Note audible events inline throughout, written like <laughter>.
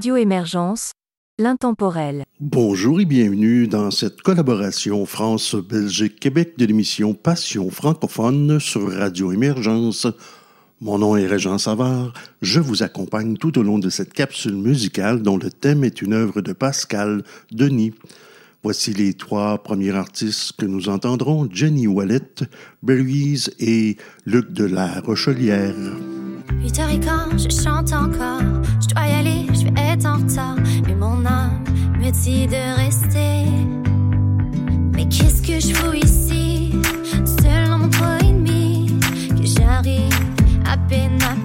Radio Émergence, l'intemporel. Bonjour et bienvenue dans cette collaboration France-Belgique-Québec de l'émission Passion francophone sur Radio Émergence. Mon nom est Régent Savard. Je vous accompagne tout au long de cette capsule musicale dont le thème est une œuvre de Pascal Denis. Voici les trois premiers artistes que nous entendrons, Jenny Wallet, Berries et Luc de la Rochelière est en retard, mais mon âme me dit de rester. Mais qu'est-ce que je fous ici, seul entre ennemis, que j'arrive à peine à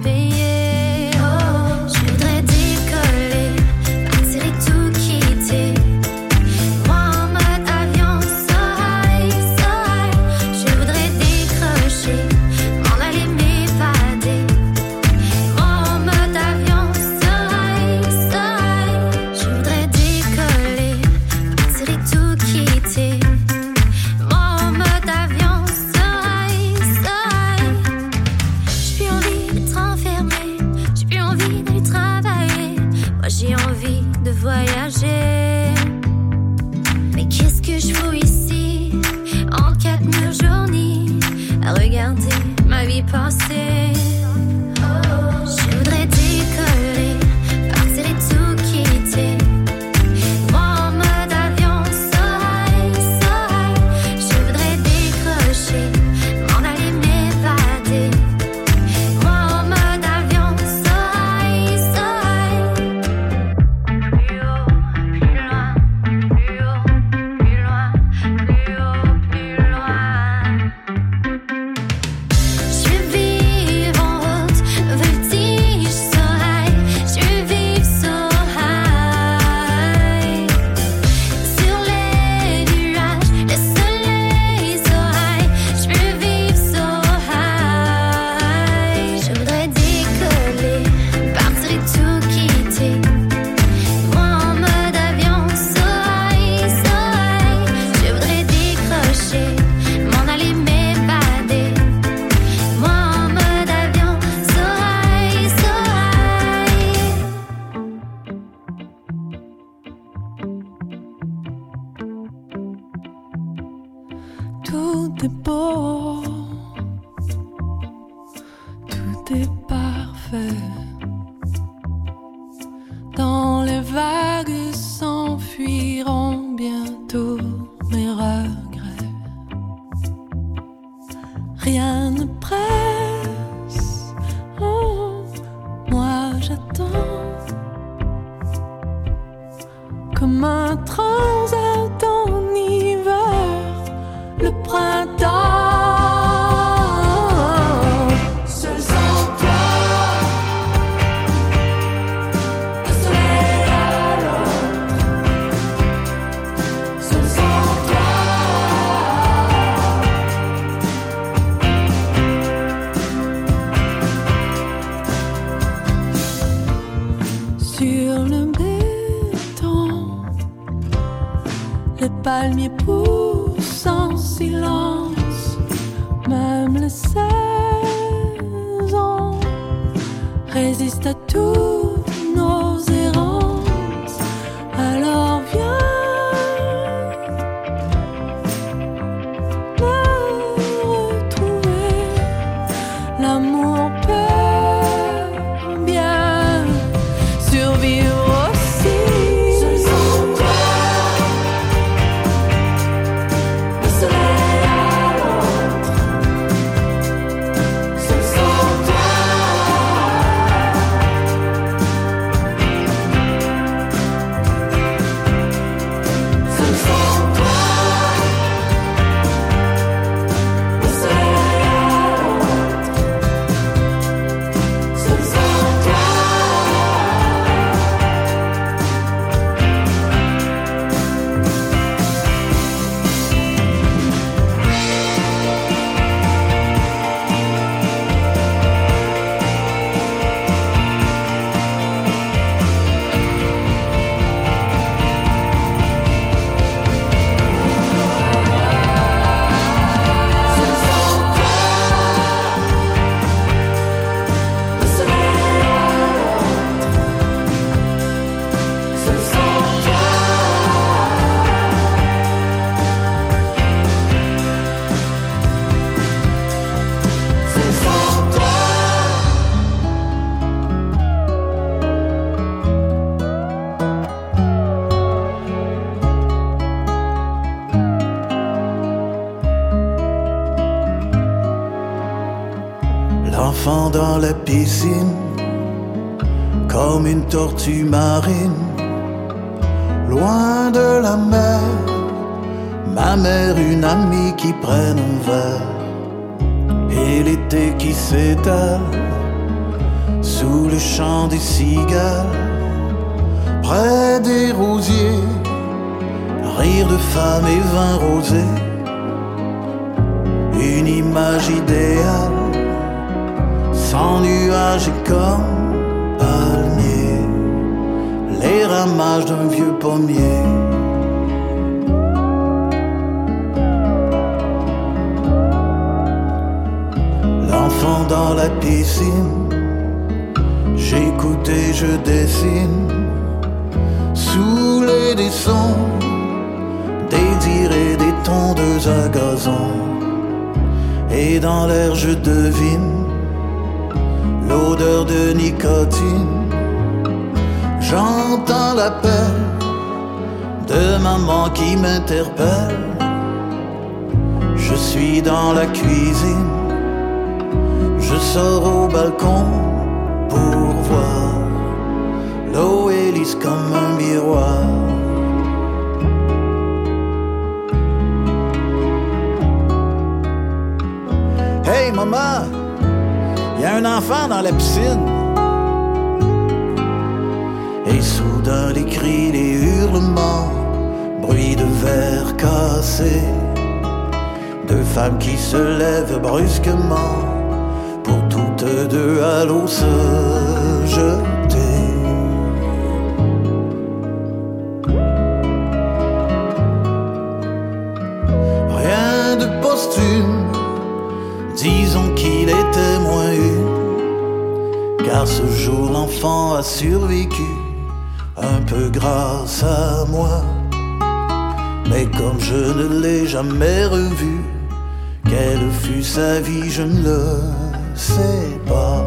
comme une tortue marine, loin de la mer. Ma mère, une amie qui prenne un verre, et l'été qui s'étale sous le chant des cigales, près des rosiers, rire de femmes et vin rosé, une image idéale, comme palmier, les ramages d'un vieux pommier. L'enfant dans la piscine J'écoute et je dessine sous les des sons, des et des tondeuses à gazon. Et dans l'air je devine l'odeur de nicotine. J'entends l'appel de maman qui m'interpelle. Je suis dans la cuisine, je sors au balcon pour voir l'eau est lisse comme un miroir. Hey maman, un enfant dans la piscine. Et soudain les cris, les hurlements, bruit de verre cassé, deux femmes qui se lèvent brusquement pour toutes deux à l'eau se l'enfant a survécu, un peu grâce à moi. Mais comme je ne l'ai jamais revu, quelle fut sa vie, je ne le sais pas.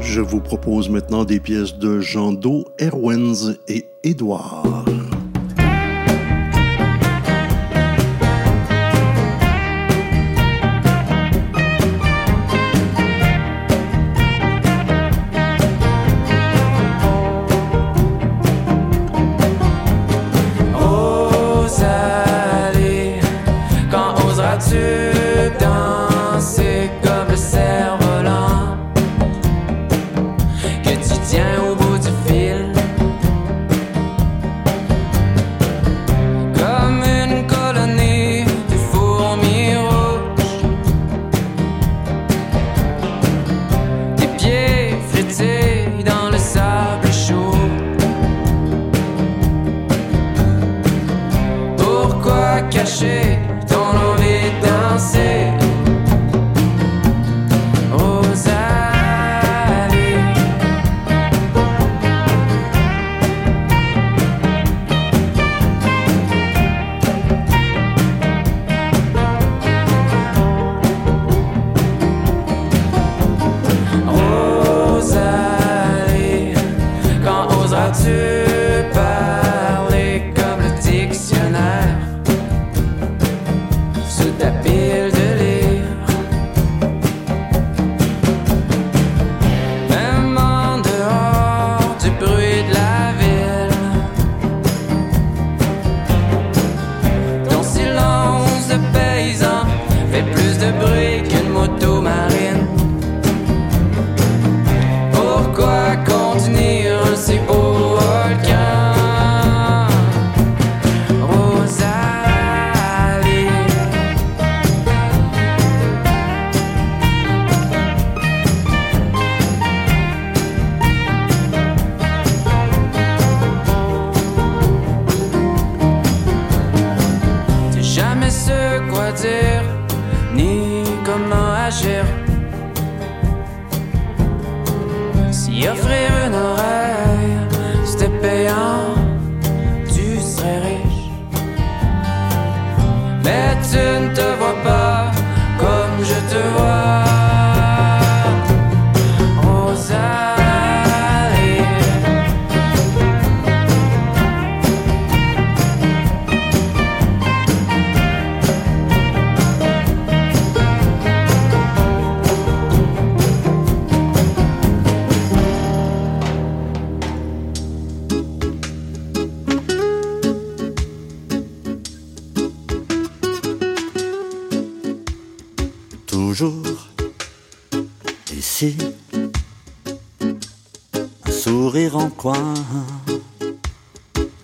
Je vous propose maintenant des pièces de Jean Do, Erwins et Édouard.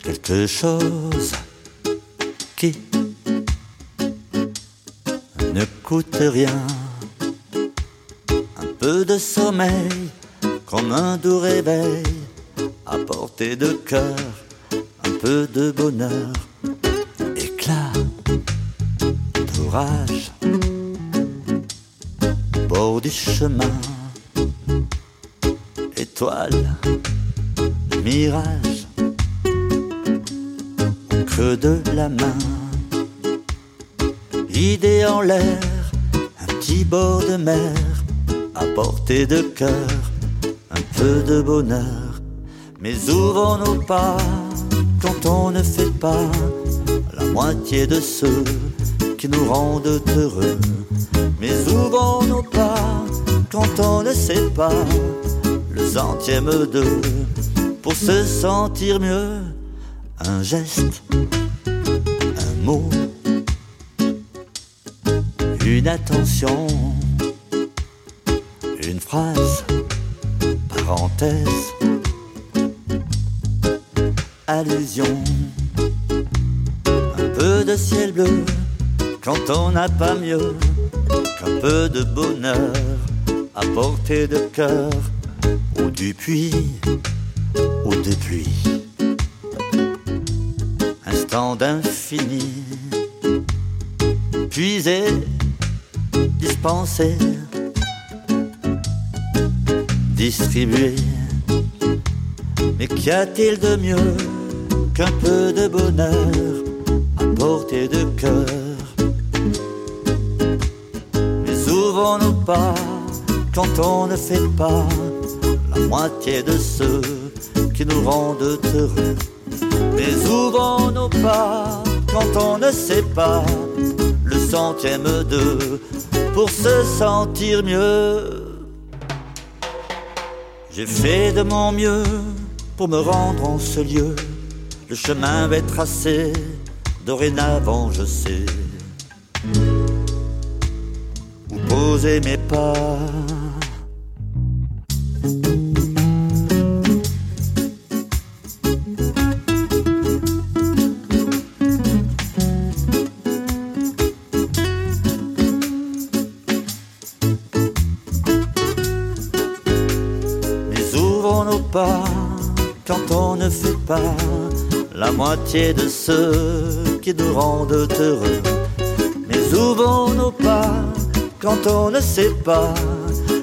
Quelque chose qui ne coûte rien. Un peu de sommeil, comme un doux réveil, à portée de cœur, un peu de bonheur, éclat d'orage, bord du chemin, étoile, mirage, creux de la main idée en l'air, un petit bord de mer, à portée de cœur, un peu de bonheur. Mais ouvrons nos pas quand on ne fait pas la moitié de ceux qui nous rendent heureux. Mais ouvrons nos pas quand on ne sait pas le centième d'eux se sentir mieux. Un geste, un mot une attention, une phrase, parenthèse, allusion, un peu de ciel bleu quand on n'a pas mieux qu'un peu de bonheur à portée de cœur ou du puits ou de. Instant d'infini, puisé dispenser, distribuer. Mais qu'y a-t-il de mieux qu'un peu de bonheur à portée de cœur? Mais ouvrons nos pas quand on ne fait pas la moitié de ceux qui nous rendent heureux. Mais ouvrons nos pas quand on ne sait pas le centième de pour se sentir mieux. J'ai fait de mon mieux pour me rendre en ce lieu. Le chemin va être tracé, dorénavant je sais où poser mes pas. Moitié de ceux qui nous rendent heureux. Mais ouvrons nos pas quand on ne sait pas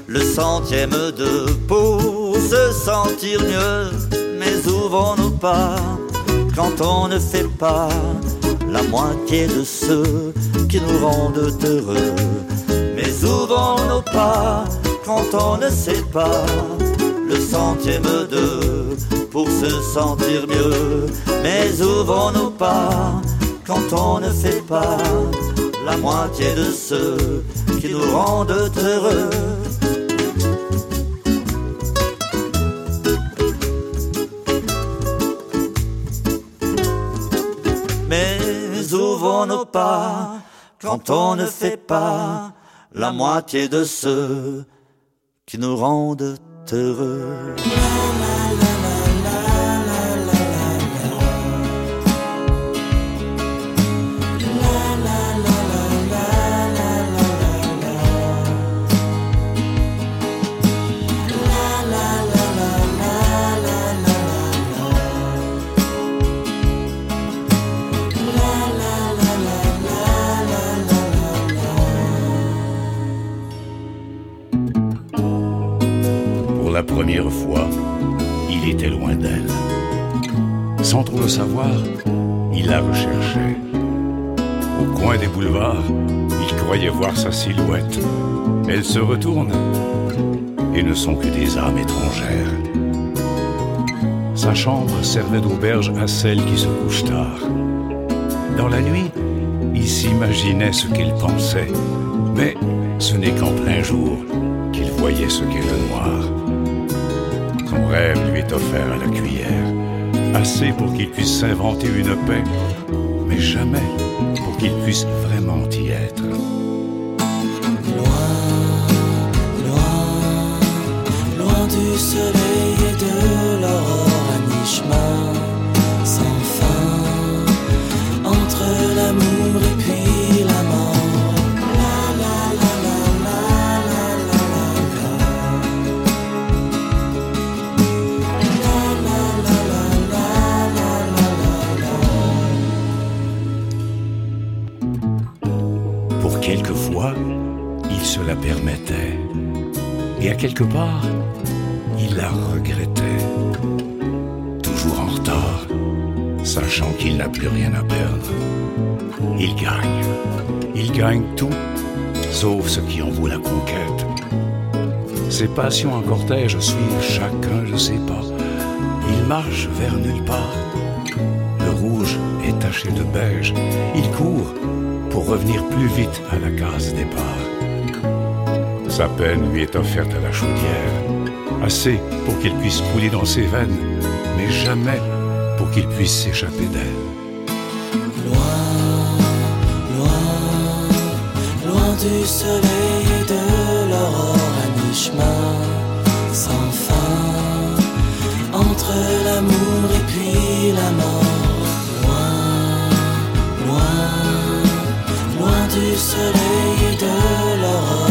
le centième de pour se sentir mieux? Mais ouvrons nos pas quand on ne fait pas la moitié de ceux qui nous rendent heureux? Mais ouvrons nos pas quand on ne sait pas le centième de pour se sentir mieux? Mais ouvrons nos pas quand on ne fait pas la moitié de ceux qui nous rendent heureux. Mais ouvrons nos pas quand on ne fait pas la moitié de ceux qui nous rendent heureux. Première fois, il était loin d'elle. Sans trop le savoir, il la recherchait. Au coin des boulevards, il croyait voir sa silhouette. Elle se retourne et ne sont que des âmes étrangères. Sa chambre servait d'auberge à celle qui se couche tard. Dans la nuit, il s'imaginait ce qu'il pensait, mais ce n'est qu'en plein jour qu'il voyait ce qu'est le noir son rêve lui est offert à la cuillère. Assez pour qu'il puisse s'inventer une paix, mais jamais pour qu'il puisse vraiment y être. Loin, loin, loin du soleil et de l'aurore à mi-chemin. Quelque part, il la regrettait. Toujours en retard, sachant qu'il n'a plus rien à perdre. Il gagne. Il gagne tout, sauf ce qui en vaut la conquête. Ses passions en cortège suivent chacun, je sais pas. Il marche vers nulle part. Le rouge est taché de beige. Il court pour revenir plus vite à la case départ. Sa peine lui est offerte à la chaudière, assez pour qu'il puisse couler dans ses veines, mais jamais pour qu'il puisse s'échapper d'elle. Loin, loin, loin du soleil et de l'aurore à mi-chemin, sans fin, entre l'amour et puis la mort. Loin, loin, loin du soleil et de l'aurore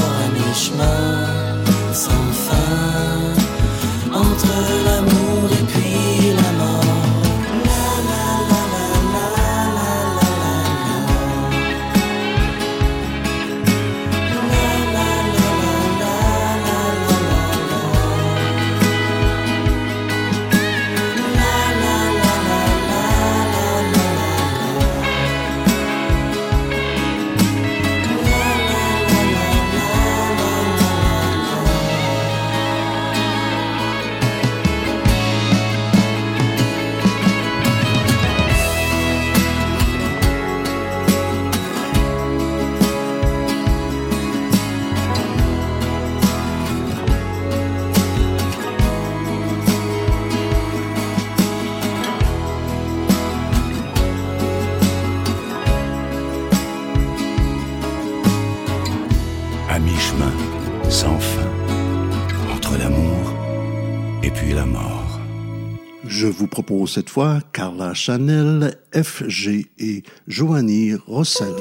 vous propose cette fois Carla Chanel, FG et Joanie Rossel.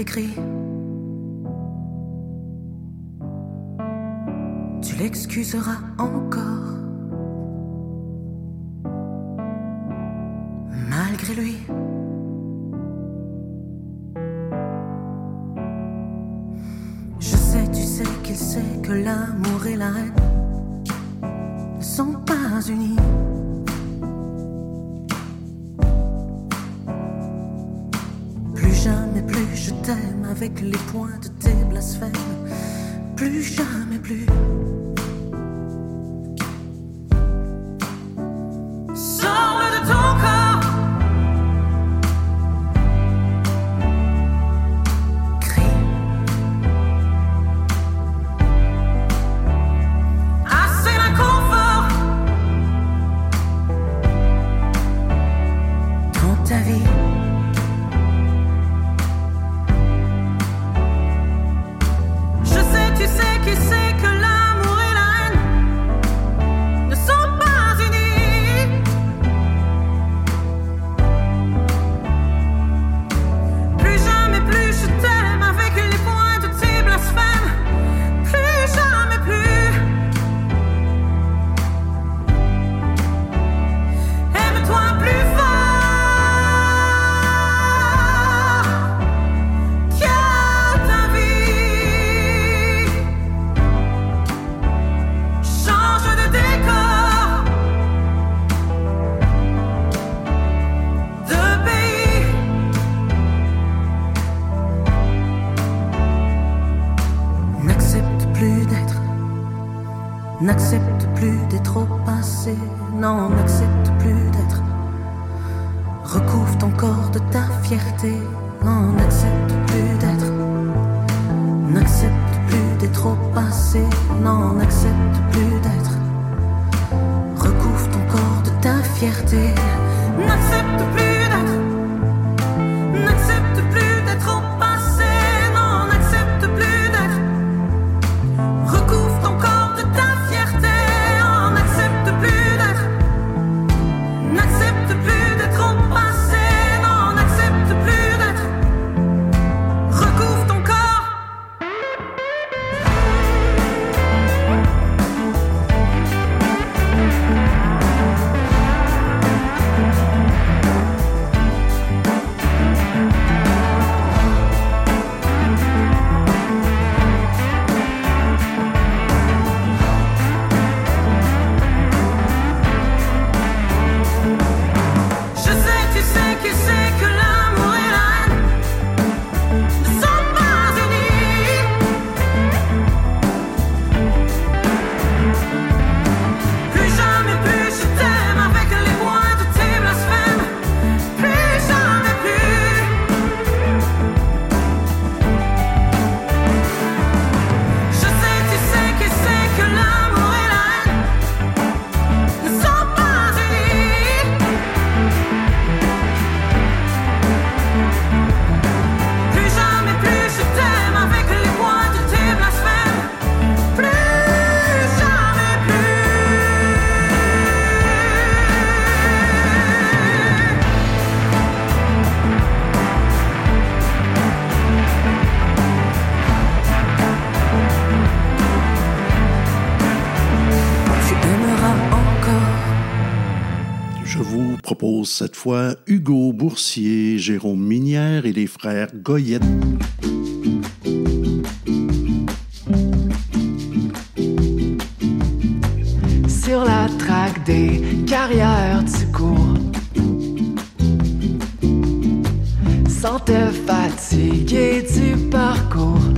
écrit. Tu l'excuseras en Plus jamais plus je t'aime avec les points de tes blasphèmes. Plus jamais plus. cette fois Hugo Boursier, Jérôme Minière et les frères Goyette. Sur la traque des carrières, tu cours. Sans te fatiguer du parcours.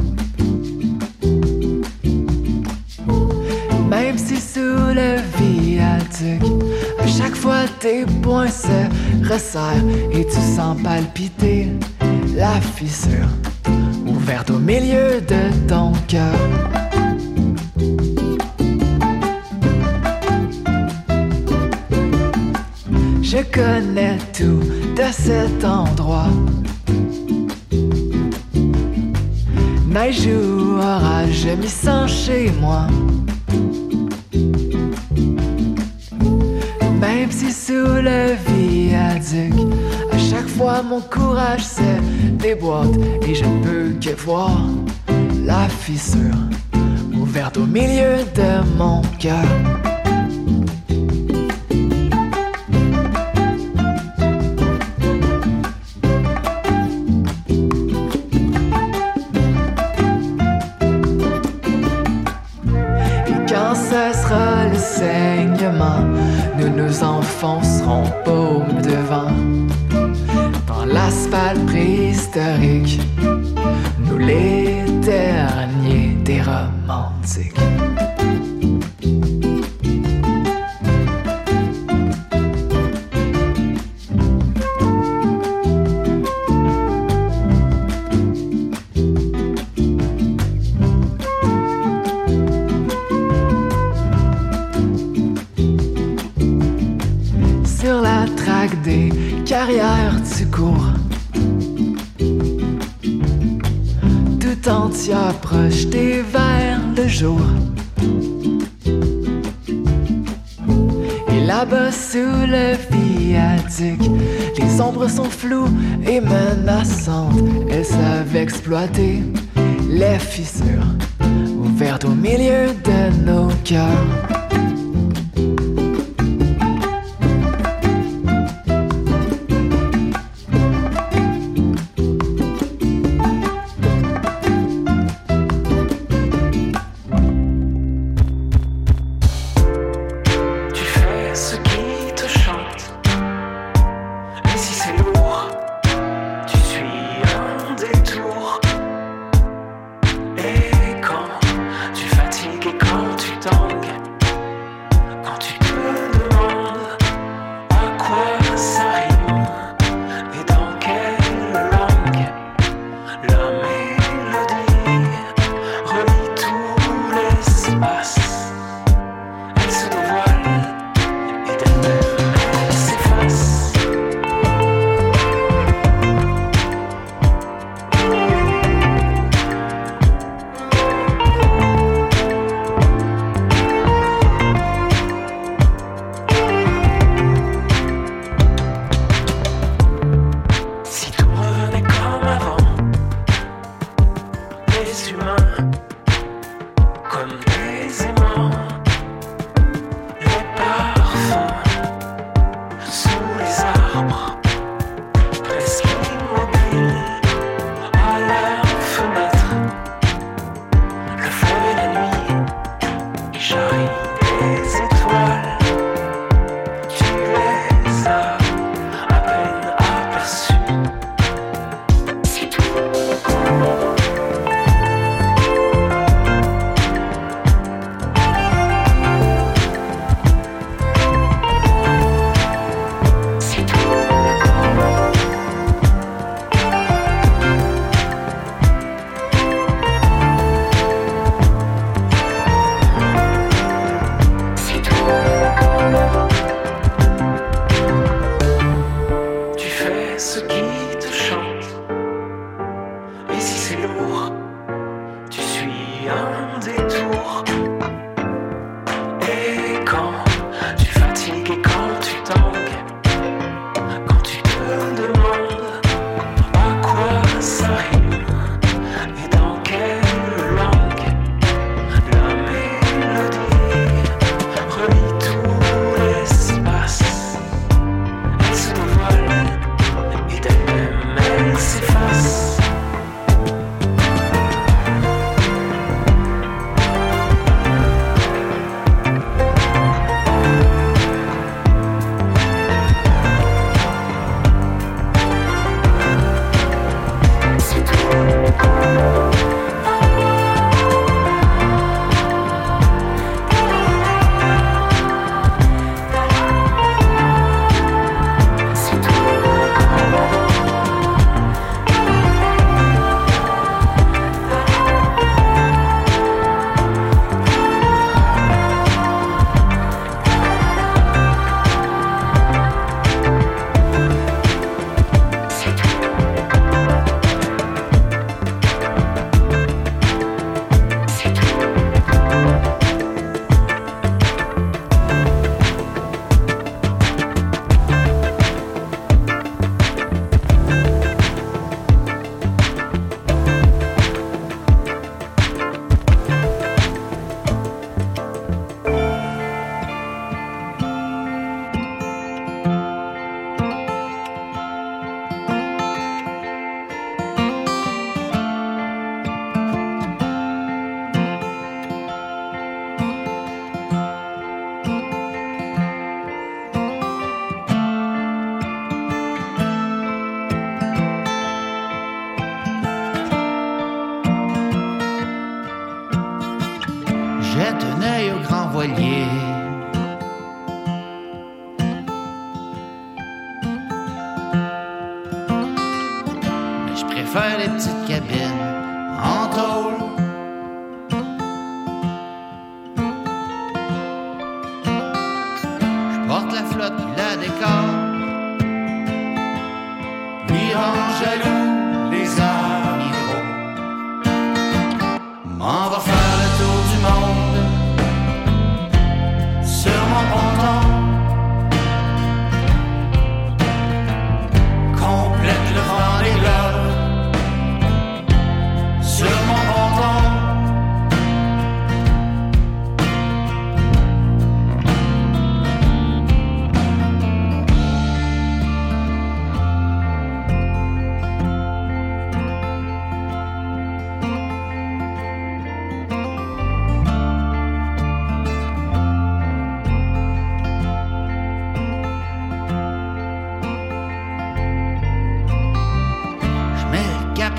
tes poings se resserrent et tu sens palpiter la fissure ouverte au milieu de ton cœur. Je connais tout de cet endroit. Neige ou orage, je m'y sens chez moi. Même si sous le viaduc, à chaque fois mon courage se déboîte et je ne peux que voir la fissure ouverte au milieu de mon cœur. s'enfonceront paume devant dans l'asphalte préhistorique.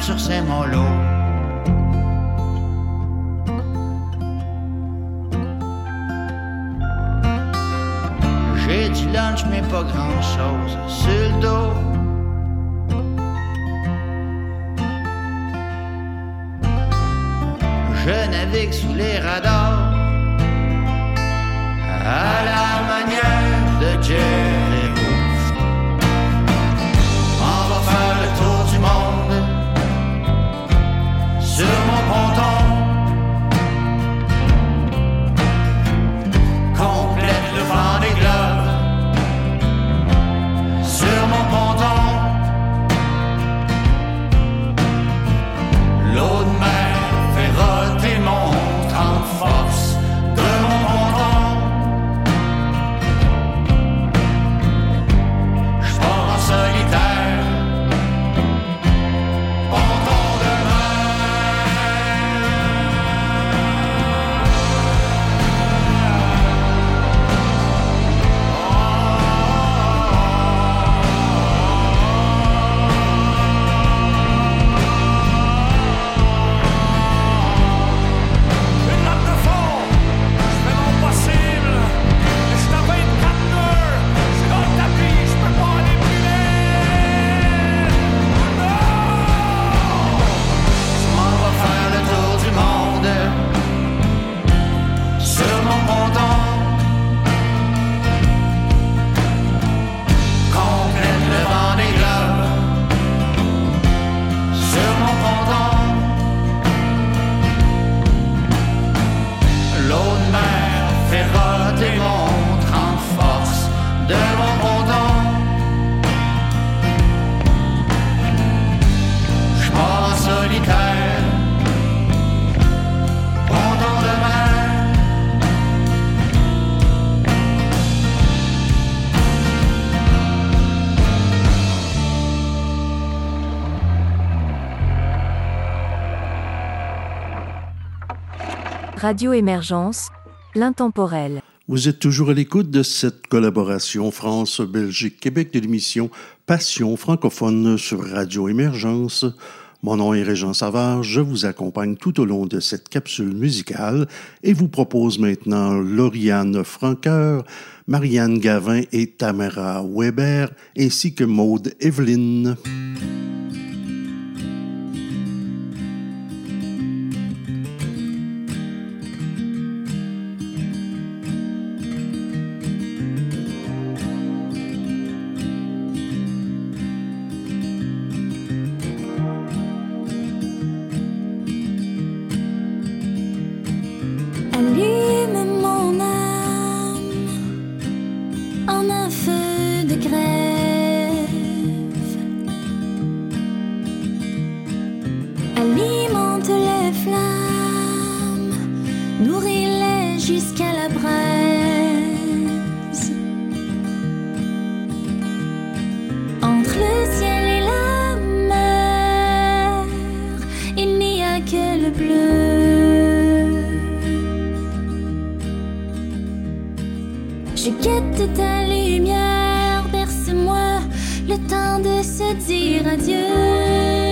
sur ses. J'ai du lunch, mais pas grand chose sur le dos. Je navigue sous les radars à la manière de Dieu. Radio Émergence, l'intemporel. Vous êtes toujours à l'écoute de cette collaboration France-Belgique-Québec de l'émission Passion francophone sur Radio Émergence. Mon nom est Régent Savard, je vous accompagne tout au long de cette capsule musicale et vous propose maintenant Lauriane Franqueur, Marianne Gavin et Tamara Weber, ainsi que Maude Evelyn. Je guette ta lumière, berce-moi le temps de se dire adieu.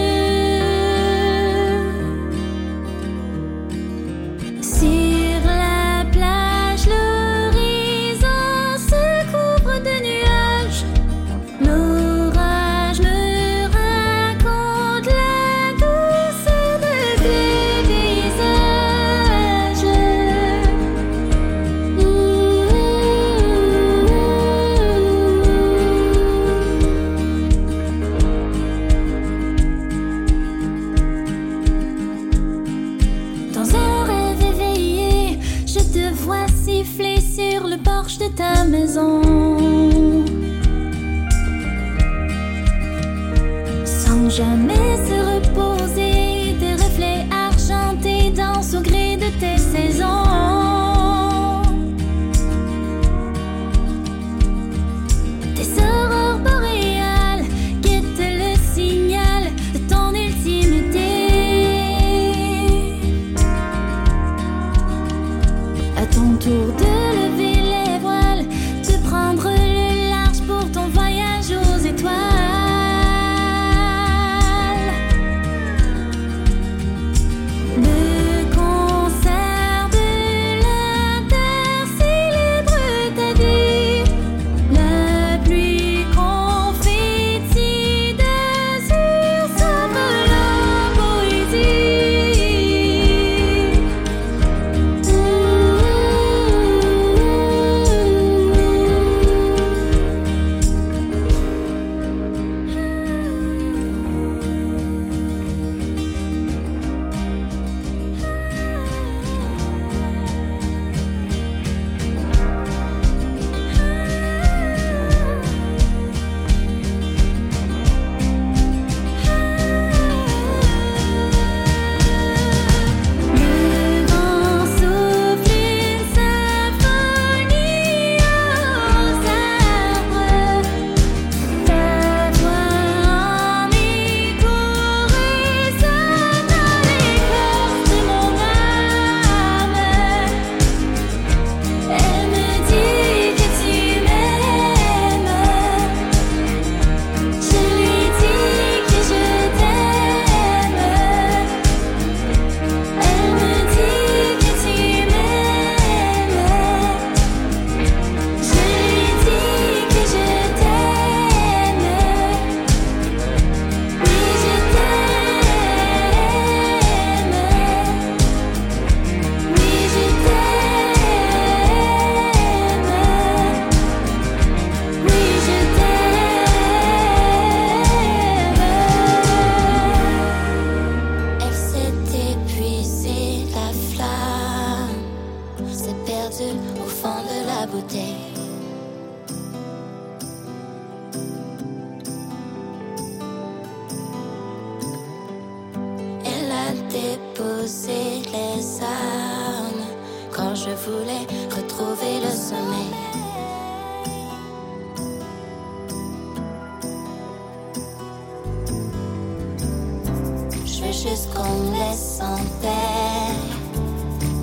jusqu'on me laisse en paix.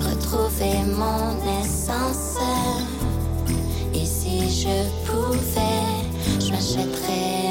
Retrouver mon essence. Et si je pouvais, je m'achèterais.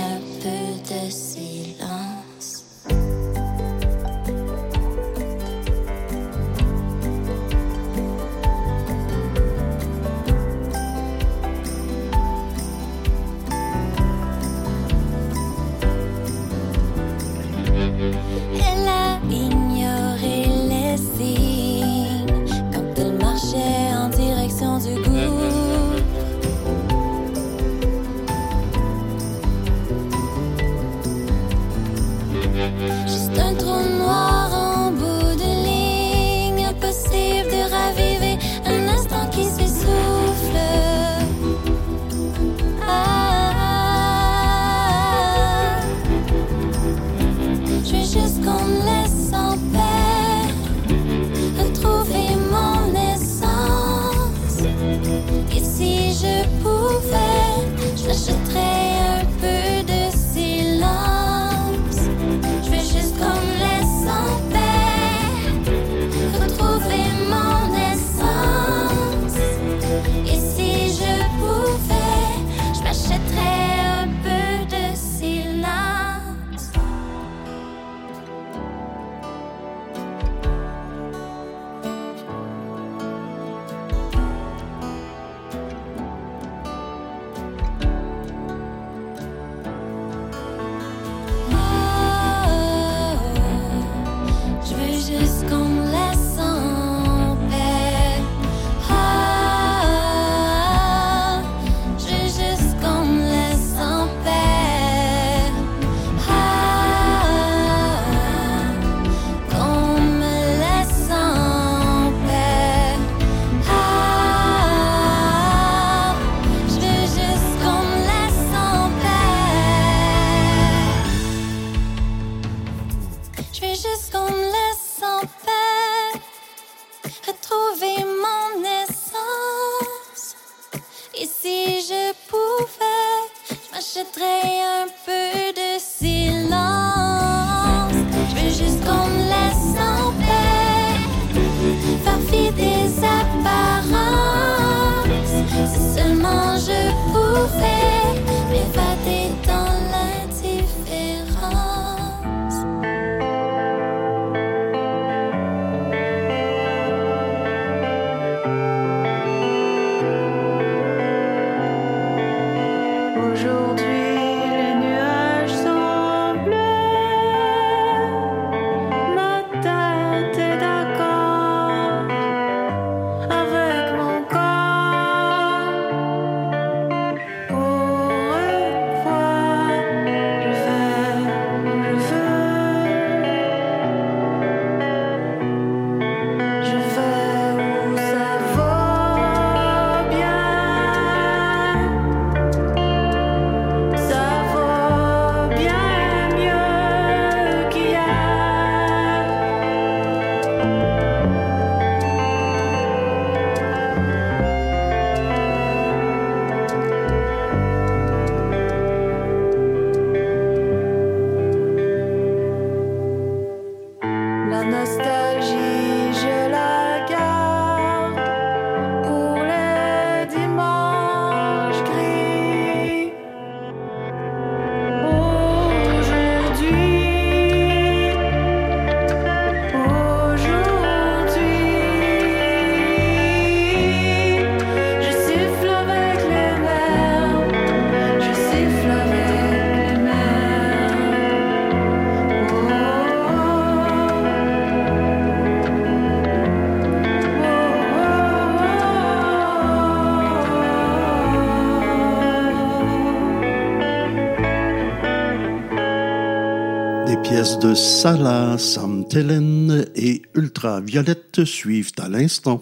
de Sala, Sam et Ultraviolette suivent à l'instant.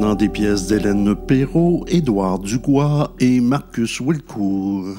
maintenant des pièces d'Hélène Perrault, Édouard Dugois et Marcus Wilcourt.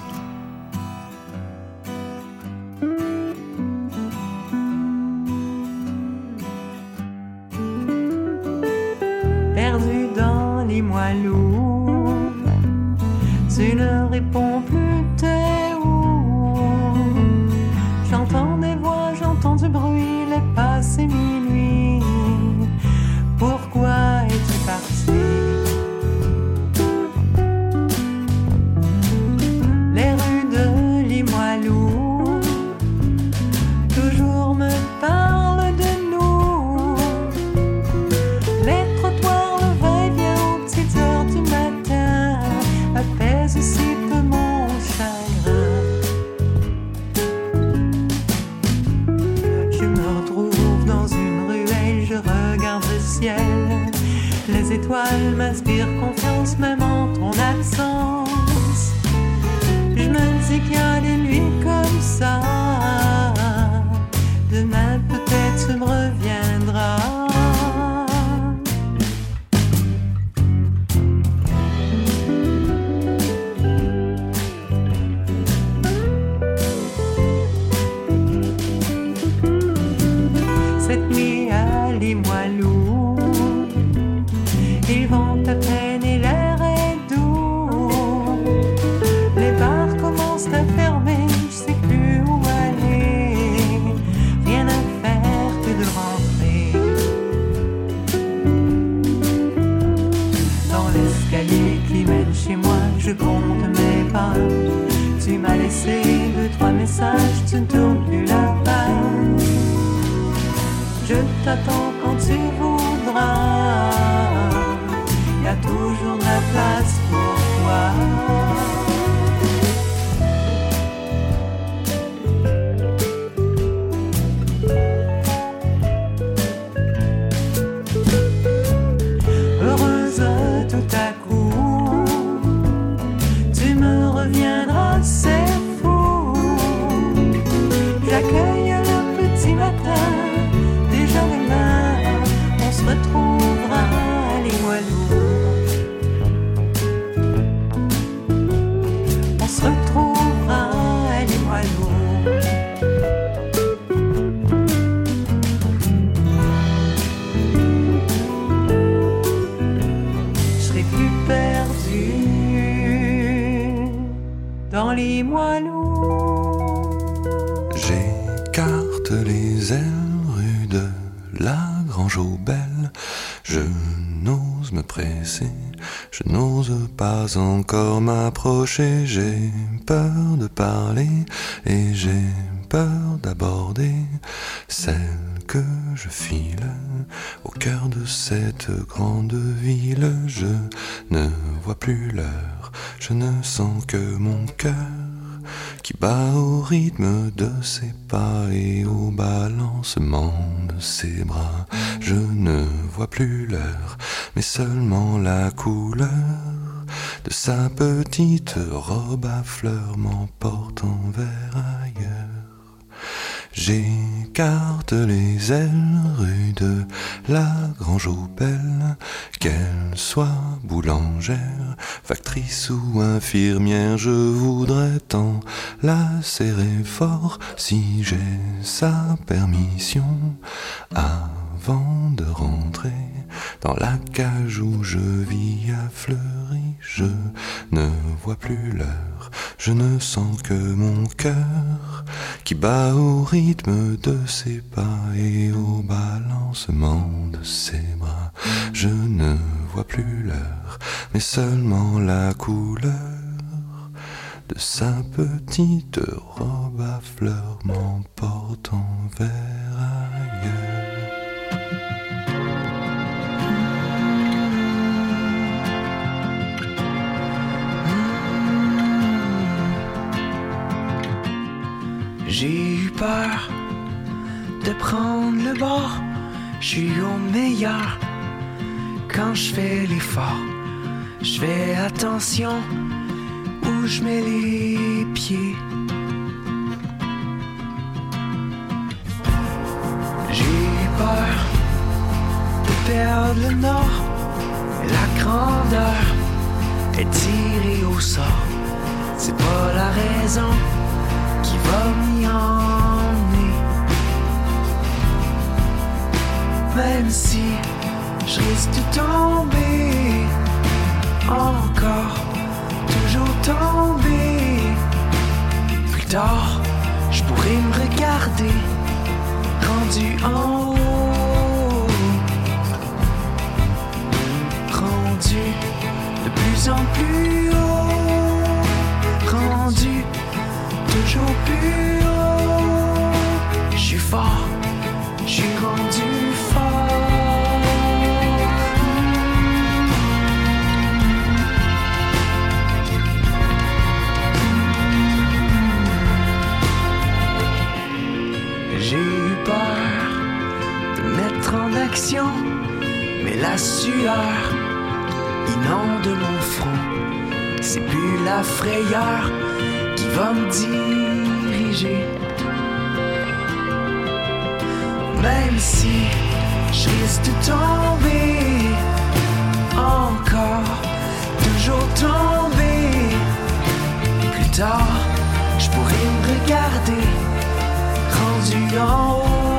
les ailes rue de la Grange aux Belles. Je n'ose me presser, je n'ose pas encore m'approcher. J'ai peur de parler et j'ai peur d'aborder celle que je file au cœur de cette grande ville. Je ne vois plus l'heure, je ne sens que mon cœur qui bat au rythme de ses pas et au balancement de ses bras. Je ne vois plus l'heure, mais seulement la couleur de sa petite robe à fleurs m'emportant vers ailleurs. J'écarte les ailes rue de la Grange aux qu'elle soit boulangère, factrice ou infirmière, je voudrais tant la serrer fort si j'ai sa permission. Avant de rentrer dans la cage où je vis à Fleury. Je ne vois plus l'heure, je ne sens que mon cœur qui bat au rythme de ses pas et au balancement de ses bras. Je ne vois plus l'heure, mais seulement la couleur de sa petite robe à fleurs m'emportant vers ailleurs. J'ai eu peur de prendre le bord. Je suis au meilleur quand je fais l'effort. Je fais attention où je mets les pieds. J'ai eu peur de perdre le nord. La grandeur est tirée au sort. C'est pas la raison qui va m'y emmener. Même si je risque de tomber, encore, toujours tomber. Plus tard, je pourrais me regarder, rendu en haut, rendu de plus en plus haut, Je suis fort, je suis fort. J'ai eu peur de mettre en action, mais la sueur inonde mon front. C'est plus la frayeur qui va me diriger. Même si je risque de tomber, encore, toujours tomber. Plus tard, je pourrais me regarder, rendu en haut,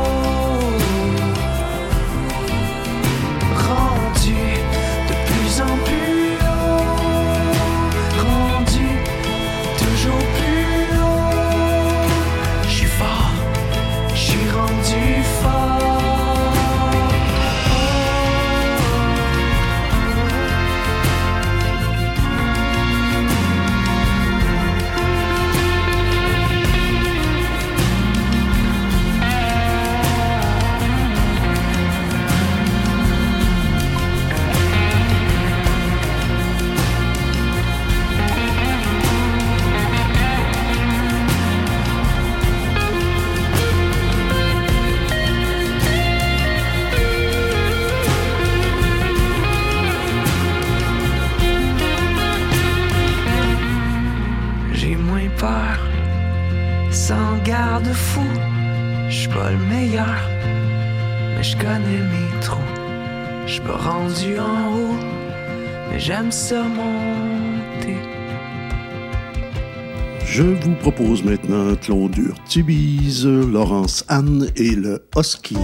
Urtubise, Laurence Anne et le Husky.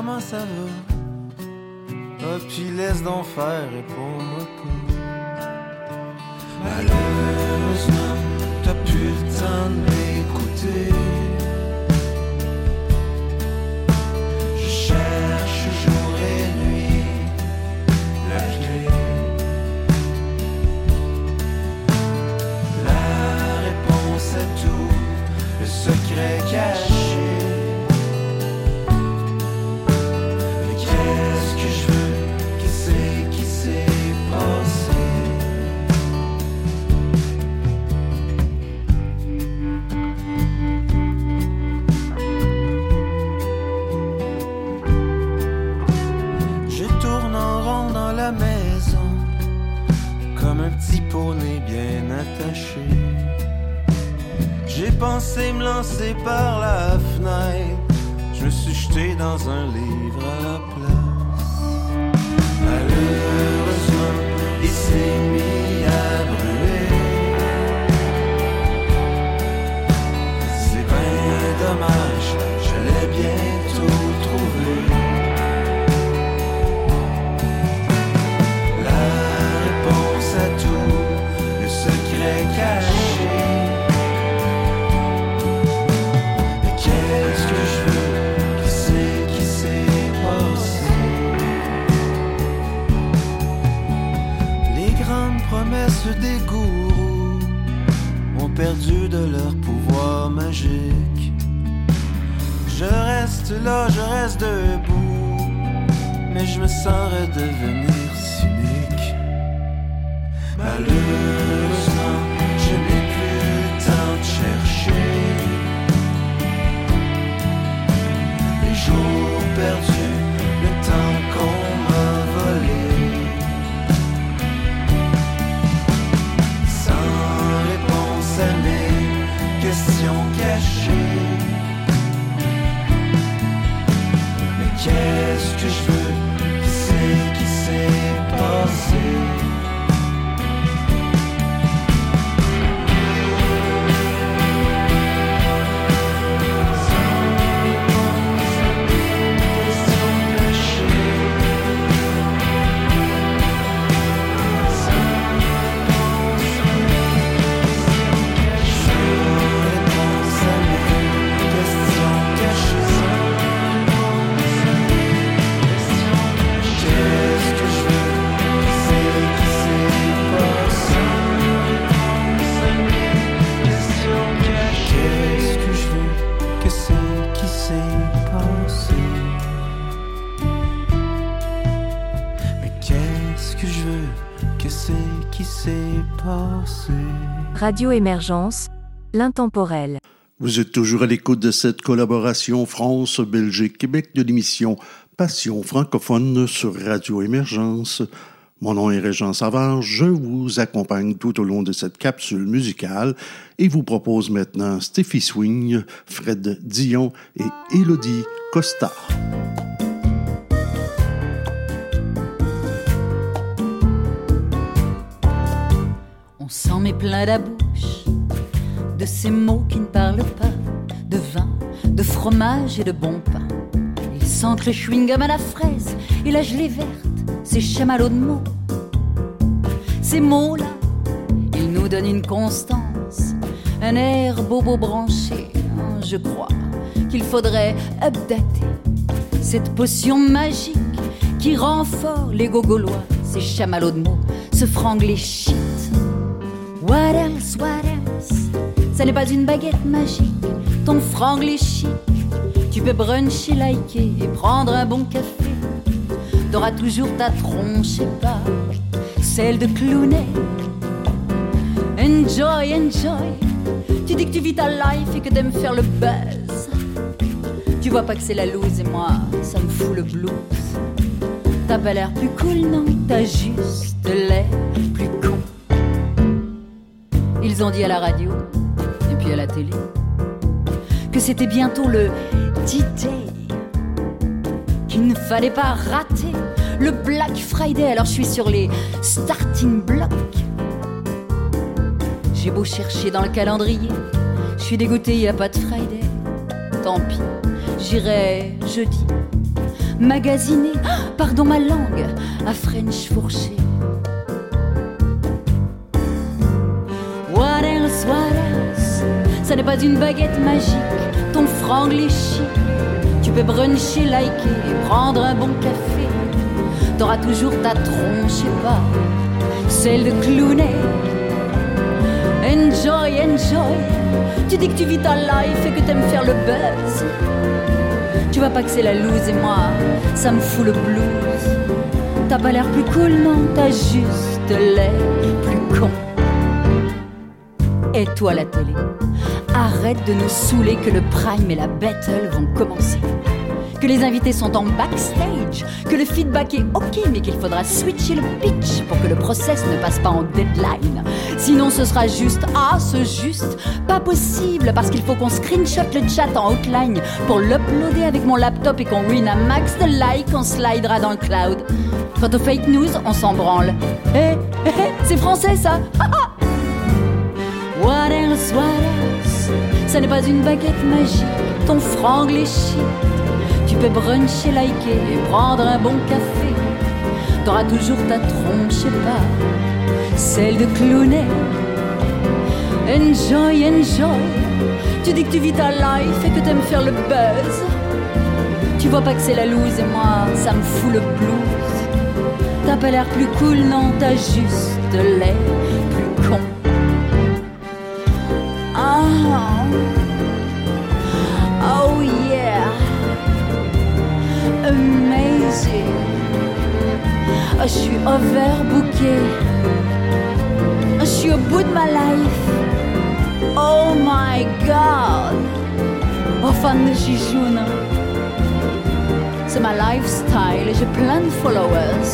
Comment ça va? Ah, puis laisse donc faire, réponds-moi pas. Malheureusement, t'as plus le temps de m'écouter. Pensé me lancer par la fenêtre, je me suis jeté dans un livre à la place. Malheureusement, il s'est mis à brûler. C'est bien dommage, leur pouvoir magique. Je reste là, je reste debout, mais je me sens redevenir passé? Radio Émergence, l'intemporel. Vous êtes toujours à l'écoute de cette collaboration France-Belgique-Québec de l'émission Passion francophone sur Radio Émergence. Mon nom est Régent Savard, je vous accompagne tout au long de cette capsule musicale et vous propose maintenant Steffi Swing, Fred Dion et Elodie Costa. On s'en met plein la de ces mots qui ne parlent pas de vin, de fromage et de bon pain. Ils sentent le chewing-gum à la fraise et la gelée verte, ces chamallows de mots. Ces mots-là, ils nous donnent une constance, un air bobo branché. Je crois qu'il faudrait updater cette potion magique qui rend fort les gaulois, ces chamallows de mots, ce franglais shit. What else, what else? Ça n'est pas une baguette magique, ton franglais chic. Tu peux bruncher, liker et prendre un bon café. T'auras toujours ta tronche et pas celle de clownet. Enjoy, enjoy. Tu dis que tu vis ta life et que t'aimes faire le buzz. Tu vois pas que c'est la loose et moi, ça me fout le blues. T'as pas l'air plus cool, non? T'as juste l'air plus. Ils ont dit à la radio et puis à la télé que c'était bientôt le D-Day, qu'il ne fallait pas rater le Black Friday. Alors je suis sur les starting blocks J'ai beau chercher dans le calendrier, je suis dégoûté, y a pas de Friday. Tant pis, j'irai jeudi. Magasiner, ah, pardon ma langue, à French fourché. N'est pas une baguette magique, ton franc chic. Tu peux bruncher, liker prendre un bon café. T'auras toujours ta tronche et pas celle de clowner. Enjoy, enjoy. Tu dis que tu vis ta life et que t'aimes faire le buzz. Tu vois pas que c'est la loose et moi, ça me fout le blues. T'as pas l'air plus cool, non, t'as juste l'air plus con. Et toi la télé, arrête de nous saouler que le prime et la battle vont commencer que les invités sont en backstage, que le feedback est ok, mais qu'il faudra switcher le pitch pour que le process ne passe pas en deadline. Sinon, ce sera juste, ah, ce juste, pas possible, parce qu'il faut qu'on screenshot le chat en outline pour l'uploader avec mon laptop et qu'on win un max de likes, on slidera dans le cloud. Quant aux fake news, on s'en branle. Eh, eh, eh c'est français ça <laughs> What else, what else? Ça n'est pas une baguette magique, ton est chic tu peux bruncher, liker et prendre un bon café. T'auras toujours ta tronche et pas celle de clowner. Enjoy, enjoy. Tu dis que tu vis ta life et que t'aimes faire le buzz. Tu vois pas que c'est la loose et moi, ça me fout le blues. T'as pas l'air plus cool, non, t'as juste l'air amazing. Je suis overbooké. Je suis au bout de ma life. Oh my god. Oh, fan de chichoune. C'est ma lifestyle et j'ai plein de followers.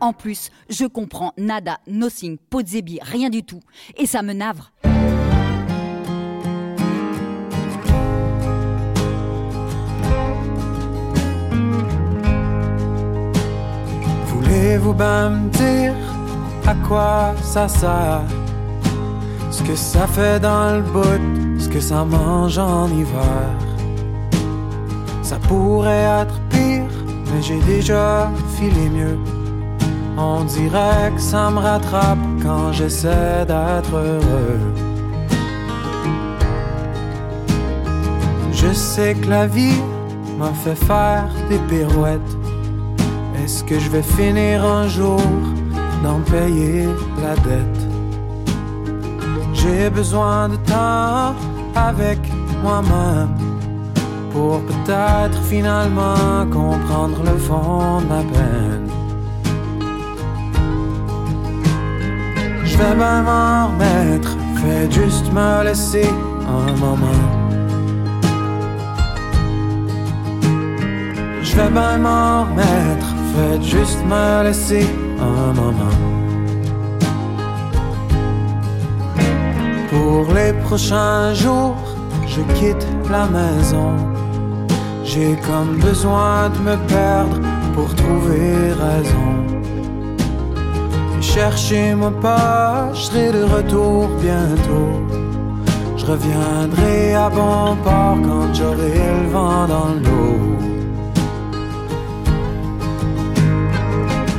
En plus, je comprends nada, nothing, pozzebi, rien du tout. Et ça me navre. Voulez-vous bien me dire à quoi ça sert? Ce que ça fait dans le bout, ce que ça mange en hiver. Ça pourrait être pire, mais j'ai déjà filé mieux. On dirait que ça me rattrape quand j'essaie d'être heureux. Je sais que la vie m'a fait faire des pirouettes est-ce que je vais finir un jour d'en payer la dette? J'ai besoin de temps avec moi-même pour peut-être finalement comprendre le fond de ma peine. Je vais bien m'en remettre, fais juste me laisser un moment. Je vais bien m'en remettre Faites juste me laisser un moment. Pour les prochains jours, je quitte la maison. J'ai comme besoin de me perdre pour trouver raison. Et chercher mon pas, je serai de retour bientôt. Je reviendrai à bon port quand j'aurai le vent dans l'eau.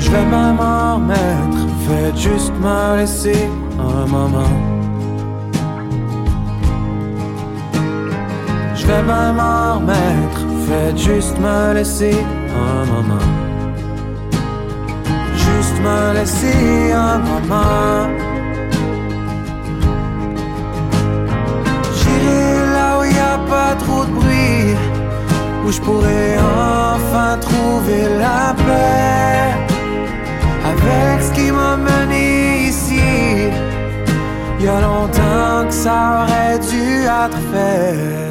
Je vais même m'en remettre, faites juste me laisser un moment. Je vais même m'en remettre, faites juste me laisser un moment. Juste me laisser un moment. J'irai là où y a pas trop de bruit, où je pourrais enfin trouver la paix ce qui m'a mené ici. Il y a longtemps que ça aurait dû être fait.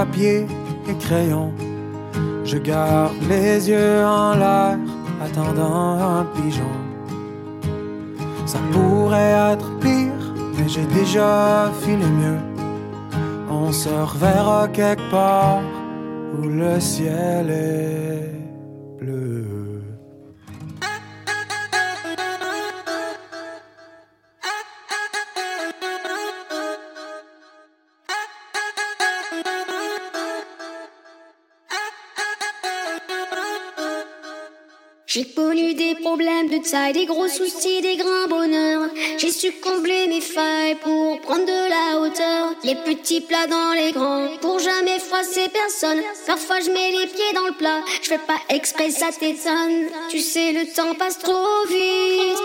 Papier et crayon. Je garde les yeux en l'air, attendant un pigeon. Ça pourrait être pire, mais j'ai déjà filé mieux. On se reverra quelque part où le ciel est bleu. J'ai connu des problèmes de taille, des gros soucis, des grands bonheurs. J'ai su combler mes failles pour prendre de la hauteur. Les petits plats dans les grands, pour jamais froisser personne. Parfois je mets les pieds dans le plat, je fais pas exprès, ça t'étonne. Tu sais, le temps passe trop vite.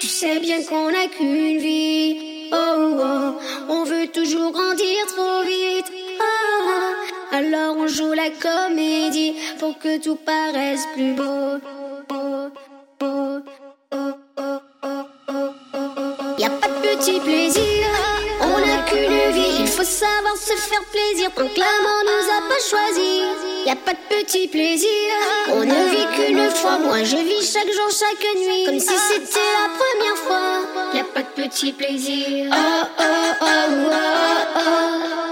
Tu sais bien qu'on a qu'une vie. Oh, oh, on veut toujours grandir trop vite. Ah, alors on joue la comédie pour que tout paraisse plus beau. beau. Y a pas de petit plaisir, on n'a qu'une vie. Il faut savoir se faire plaisir tant que la mort nous a pas choisi. Y a pas de petit plaisir, on ne vit qu'une fois. Moi je vis chaque jour, chaque nuit, comme si c'était la première fois. Y a pas de petit plaisir. Oh oh oh oh. Oh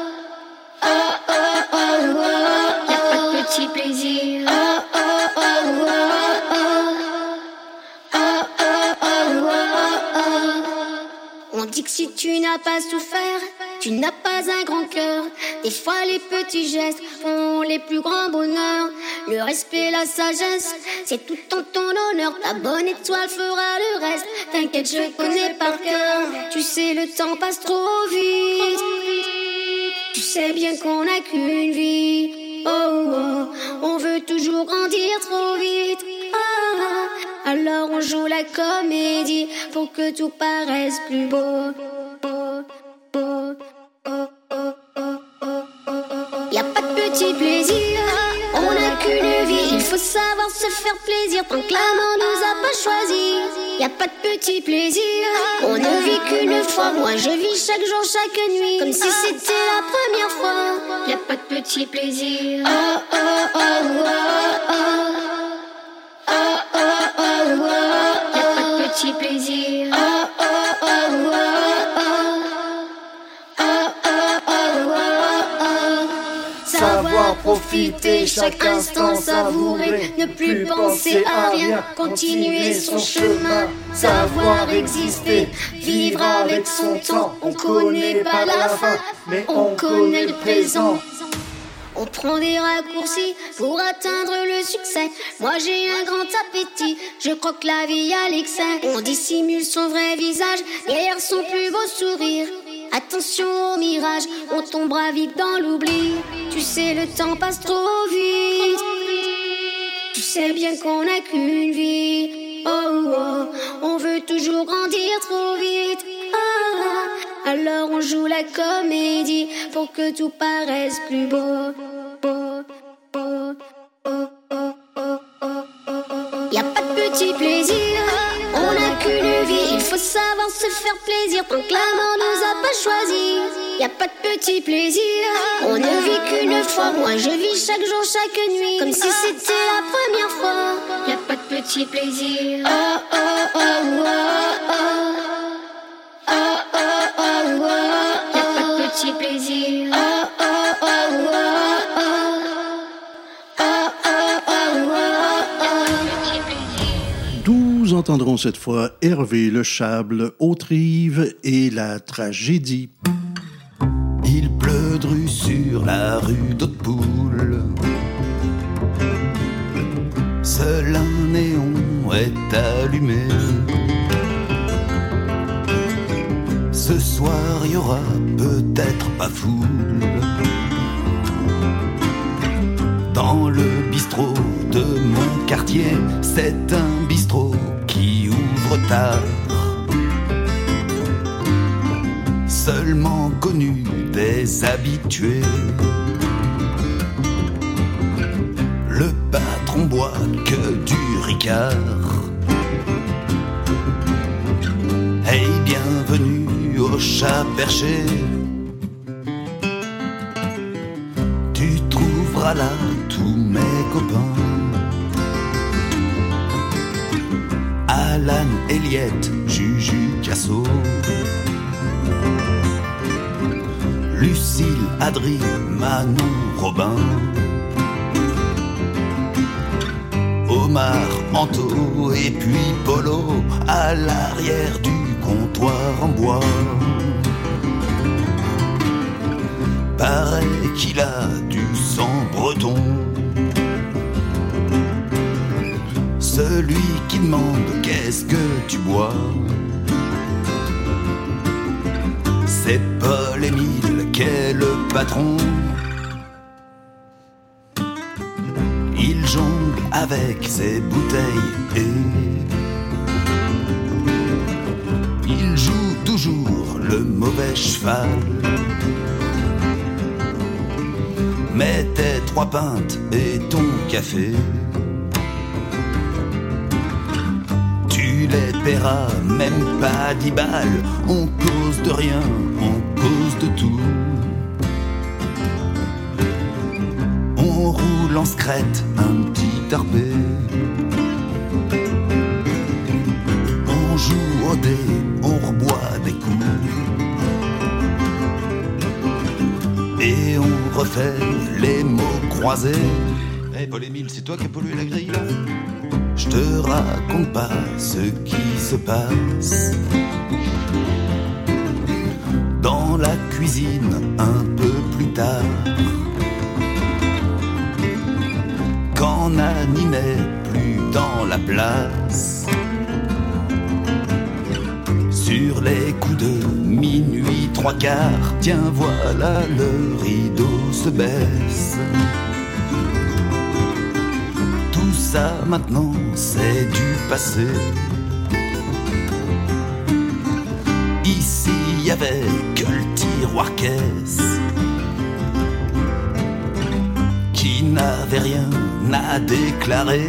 si tu n'as pas souffert, tu n'as pas un grand cœur. Des fois, les petits gestes font les plus grands bonheurs. Le respect, la sagesse, c'est tout en ton honneur. Ta bonne étoile fera le reste. T'inquiète, je connais par cœur. Tu sais, le temps passe trop vite. Tu sais bien qu'on n'a qu'une vie. Oh, oh, on veut toujours grandir trop vite. Ah, alors on joue la comédie pour que tout paraisse plus beau. beau, oh, oh, oh, oh, oh, oh. Y a pas de petit plaisir, on n'a qu'une vie. Il faut savoir se faire plaisir tant que la nous a pas choisi. Y a pas de petit plaisir, on ne vit qu'une fois. Moi je vis chaque jour, chaque nuit, comme si c'était la première fois. Y a pas de petit plaisir. Oh oh oh oh oh. Petit plaisir. Oh oh oh. Savoir profiter chaque instant, savourer, ne plus penser à rien, continuer son chemin, savoir exister, vivre avec son temps. On connaît pas la fin, mais on connaît le présent. On prend des raccourcis pour atteindre le succès. Moi j'ai un grand appétit, je croque la vie à l'excès. On dissimule son vrai visage derrière son plus beau sourire. Attention au mirage, on tombera vite dans l'oubli. Tu sais, le temps passe trop vite. Tu sais bien qu'on n'a qu'une vie. Oh, oh, on veut toujours grandir trop vite. Ah, alors on joue la comédie pour que tout paraisse plus beau. beau, a pas de petit plaisir, on n'a qu'une vie. Il faut savoir se faire plaisir tant que la mort nous a pas choisi. Y a pas de petit plaisir, on ne vit qu'une fois. Moi je vis chaque jour, chaque nuit, comme si c'était la première fois. Y a pas de petit plaisir. Oh. Oh oh oh oh entendrons cette fois Hervé Le Chable, Autrive et la tragédie. Il pleut sur la rue d'Hautpoul. Seul un néon est allumé. Ce soir, il y aura peut-être pas foule. Dans le bistrot de mon quartier, c'est un bistrot qui ouvre tard. Seulement connu des habitués. Le patron boit que du ricard. Hey, bienvenue au chat perché. Tu trouveras là tous mes copains. Alan, Eliette, Juju, Casso. Lucille, Adri, Manon, Robin. Omar, Anto et puis Polo à l'arrière du comptoir en bois. Paraît qu'il a du sang breton. Celui qui demande qu'est-ce que tu bois? C'est Paul Émile qui est le patron? Il jongle avec ses bouteilles et il joue toujours le mauvais cheval. Mets tes trois pintes et ton café. Même pas dix balles. On cause de rien, on cause de tout. On roule en scrète un petit arpé. On joue au dé, on reboit des coups. Et on refait les mots croisés. Eh Paul Émile, c'est toi qui as pollué la grille là? Je te raconte pas ce qui se passe. Dans la cuisine un peu plus tard. Quand Nani n'est plus dans la place. Sur les coups de minuit trois quarts, tiens voilà le rideau se baisse. Maintenant c'est du passé. Ici y avait que le tiroir caisse qui n'avait rien à déclarer.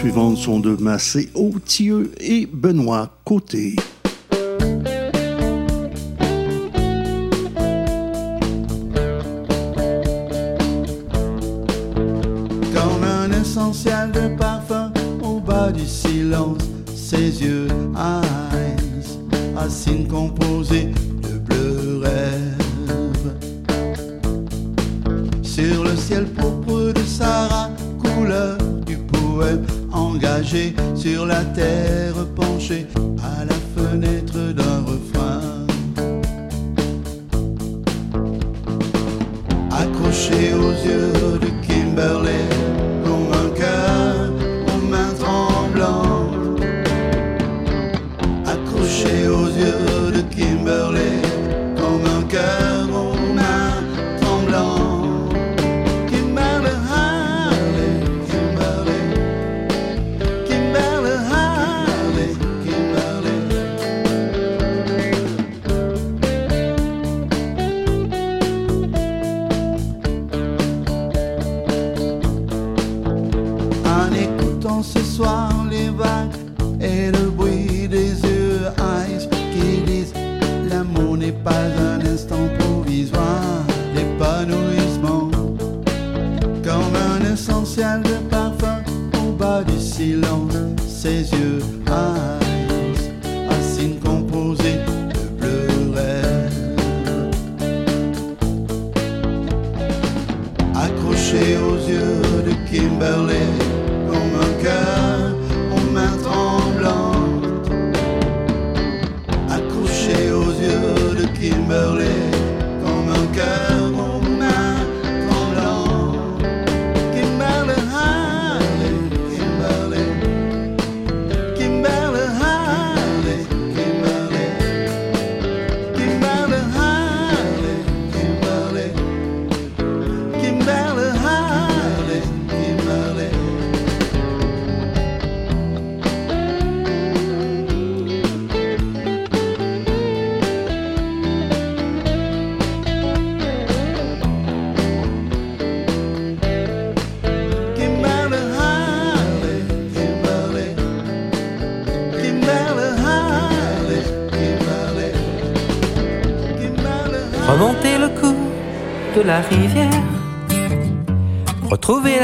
Suivantes sont de Massé Autieux et Benoît Côté.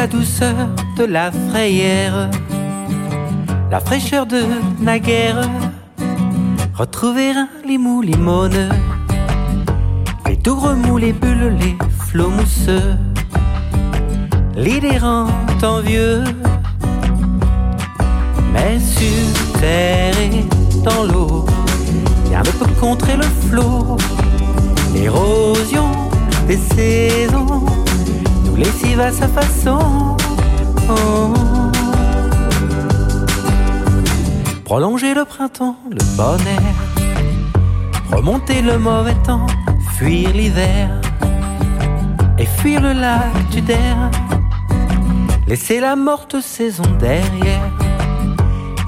La douceur de la frayère, la fraîcheur de naguère, retrouver un limou limone, les doux remous, les bulles, les flots mousseux, l'idée rend envieux, mais sur terre et dans l'eau, rien ne peut contrer le flot. L'érosion des saisons lessive à sa façon. Oh. Prolonger le printemps, le bon air, remonter le mauvais temps, fuir l'hiver et fuir le lac du Der. Laisser la morte saison derrière,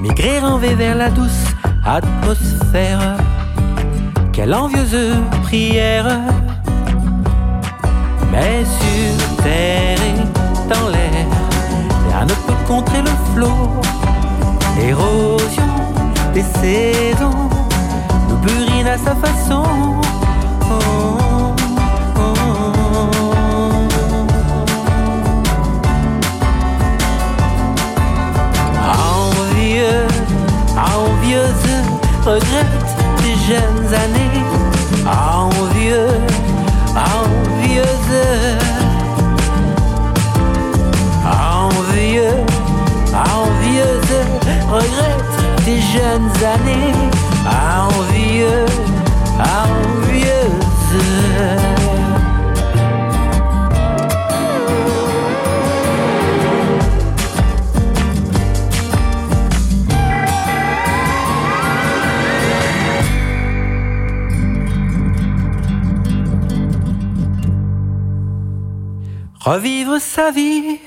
migrer en V vers la douce atmosphère. Quelle envieuse prière Mais sur terre et dans l'air. Rien ne peut contrer le flot L'érosion des saisons Nous burine à sa façon. Oh, oh, oh. Envieuse Regrette des jeunes années. Envieux, envieuse regrette tes jeunes années à envieux, envieuse. Revivre sa vie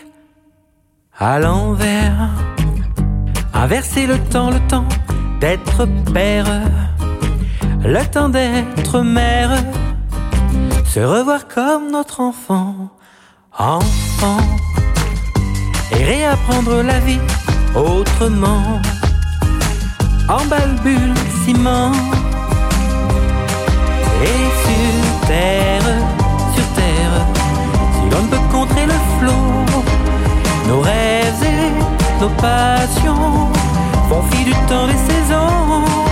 à l'envers. Traverser le temps, le temps d'être père, le temps d'être mère, se revoir comme notre enfant, enfant, et réapprendre la vie autrement, en balbutiement. Et sur. nos passions font fi du temps des saisons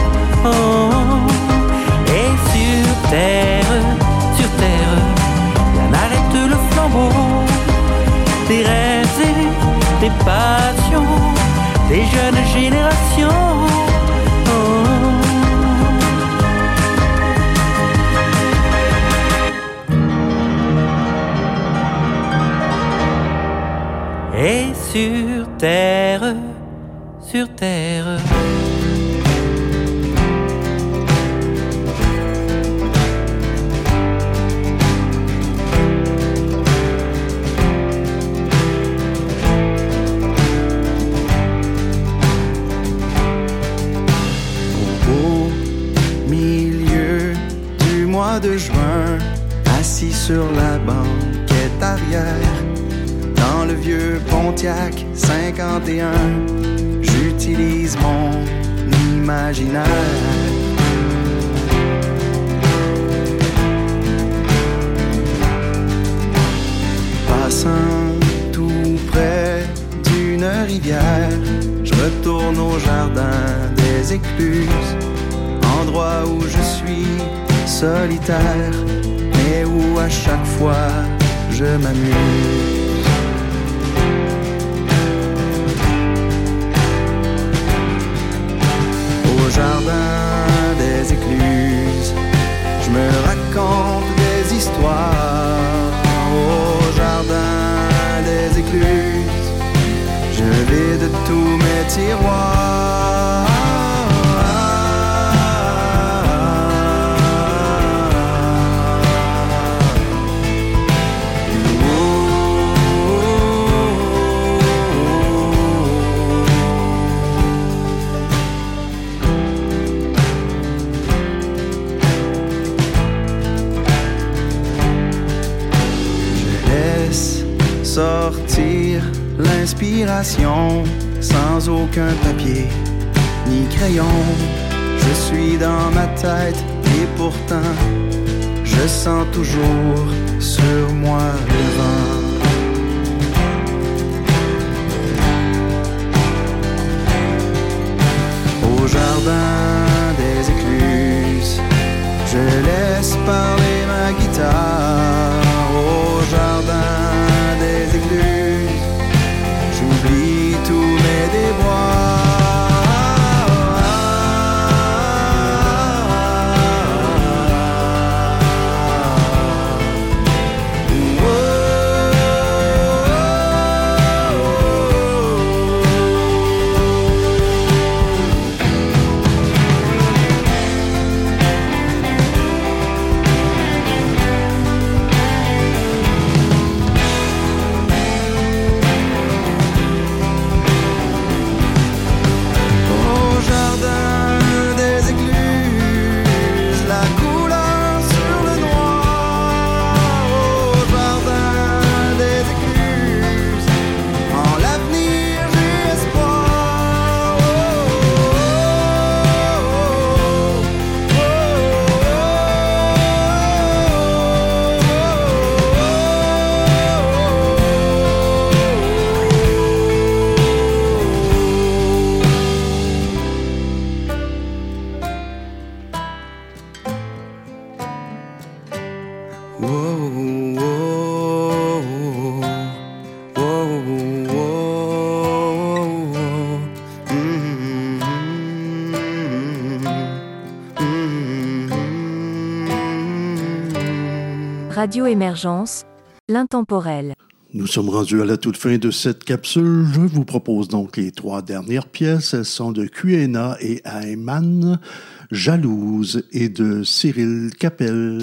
Radio Émergence, l'intemporel. Nous sommes rendus à la toute fin de cette capsule. Je vous propose donc les trois dernières pièces. Elles sont de Q&A et Ayman, Jalouse et de Cyril Capel.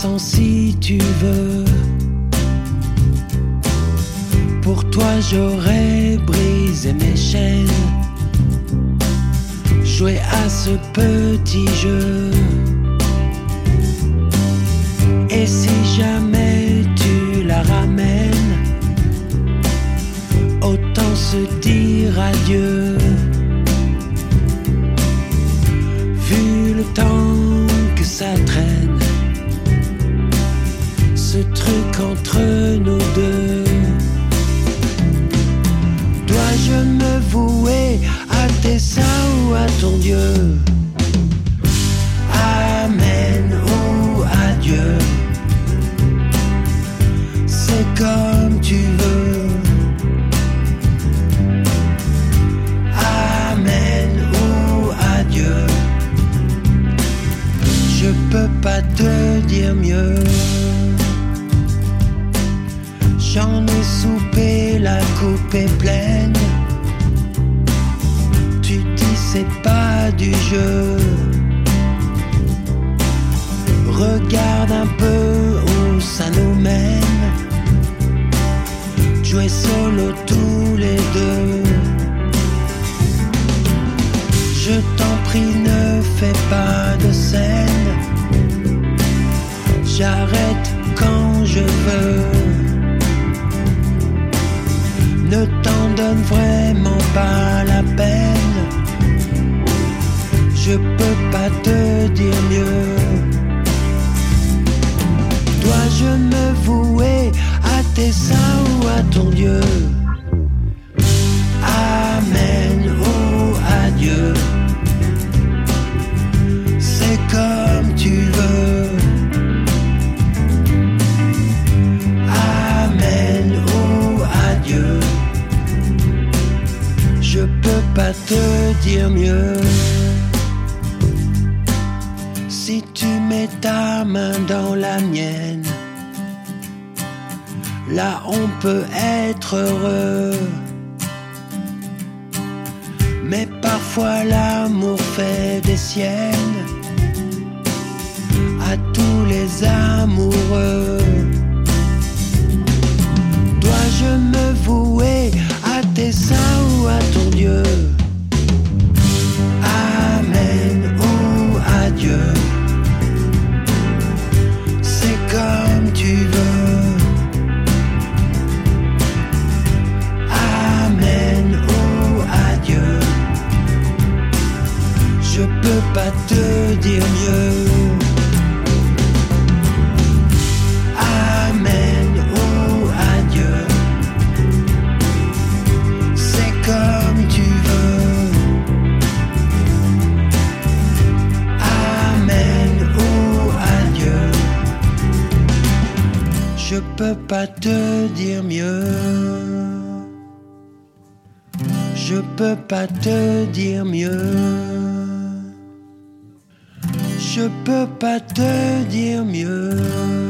Si tu veux. Pour toi j'aurais brisé mes chaînes. Jouer à ce petit jeu. Et si jamais tu la ramènes, autant se dire adieu. Ou à ton Dieu? Amen ou adieu. C'est comme tu veux. Amen ou adieu. Je peux pas te dire mieux. J'en ai soupé, la coupe est pleine. Du jeu. Regarde un peu où ça nous mène. Jouer solo tous les deux. Je t'en prie, ne fais pas de scène. J'arrête quand je veux. Ne t'en donne vraiment pas la peine. Je peux pas te dire mieux. Dois-je me vouer à tes seins ou à ton Dieu? Amen ou adieu. C'est comme tu veux. Amen ou adieu. Je peux pas te dire mieux. Dans la mienne, là on peut être heureux. Mais parfois l'amour fait des siennes à tous les amoureux. Dois-je me vouer à tes seins ou à ton Dieu? Amen ou adieu. C'est comme tu veux. Amen ou adieu. Je peux pas te dire mieux. Je peux pas te dire mieux. Je peux pas te dire mieux.